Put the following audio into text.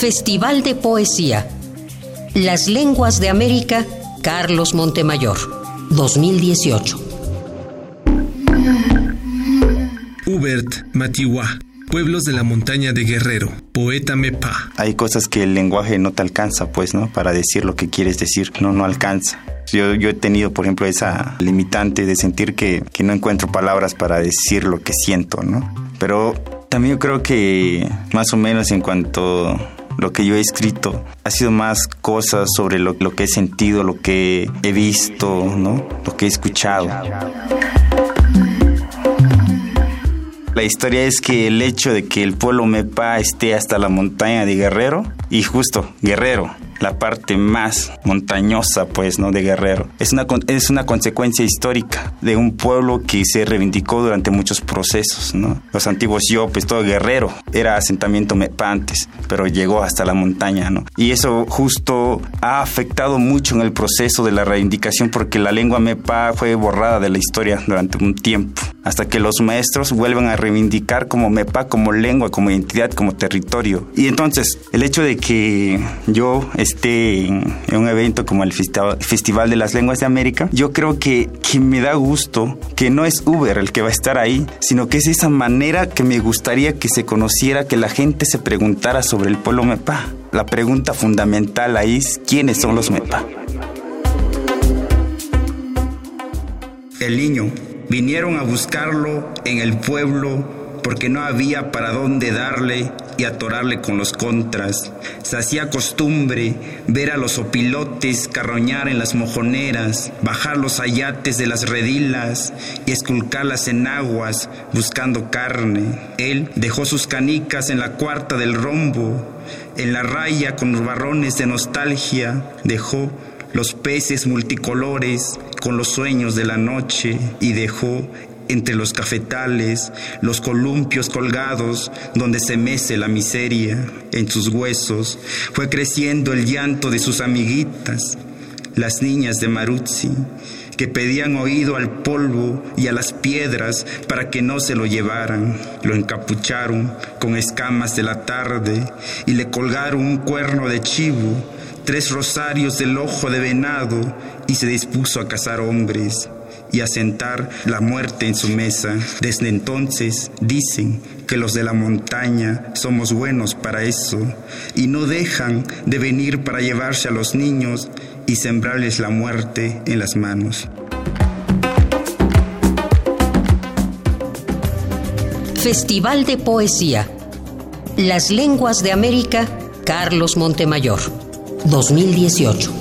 Festival de Poesía. Las Lenguas de América, Carlos Montemayor, 2018. Hubert Matiwa, Pueblos de la Montaña de Guerrero, poeta Mepa. Hay cosas que el lenguaje no te alcanza, pues, ¿no? Para decir lo que quieres decir, no, no alcanza. Yo, yo he tenido, por ejemplo, esa limitante de sentir que, que no encuentro palabras para decir lo que siento, ¿no? Pero también creo que más o menos en cuanto lo que yo he escrito ha sido más cosas sobre lo, lo, que he sentido, lo que he visto, ¿no? Lo que he escuchado. La historia es que el hecho de que el pueblo Mepa esté hasta la montaña de Guerrero, y justo Guerrero, la parte más montañosa, pues, ¿no? De Guerrero. Es una, es una consecuencia histórica de un pueblo que se reivindicó durante muchos procesos, ¿no? Los antiguos Yopes, todo Guerrero, era asentamiento mepa antes, pero llegó hasta la montaña, ¿no? Y eso justo ha afectado mucho en el proceso de la reivindicación porque la lengua mepa fue borrada de la historia durante un tiempo, hasta que los maestros vuelven a reivindicar como mepa, como lengua, como identidad, como territorio. Y entonces, el hecho de que yo esté en, un evento como el Festival de las Lenguas de América, yo creo que, que me da gusto que no es Uber el que va a estar ahí, sino que es esa manera que me gustaría que se conociera, que la gente se preguntara sobre el pueblo Mepa. La pregunta fundamental ahí es quiénes son los Mepa. El niño. Vinieron a buscarlo en el pueblo porque no había para dónde darle y atorarle con los contras. Se hacía costumbre ver a los opilotes carroñar en las mojoneras, bajar los ayates de las redilas y esculcarlas en aguas buscando carne. Él dejó sus canicas en la cuarta del rombo, en la raya con barrones de nostalgia, dejó los peces multicolores con los sueños de la noche y dejó entre los cafetales, los columpios colgados donde se mece la miseria en sus huesos, fue creciendo el llanto de sus amiguitas, las niñas de Maruzzi, que pedían oído al polvo y a las piedras para que no se lo llevaran. Lo encapucharon con escamas de la tarde y le colgaron un cuerno de chivo, tres rosarios del ojo de venado y se dispuso a cazar hombres y a sentar la muerte en su mesa. Desde entonces dicen que los de la montaña somos buenos para eso y no dejan de venir para llevarse a los niños y sembrarles la muerte en las manos. Festival de Poesía. Las Lenguas de América, Carlos Montemayor, 2018.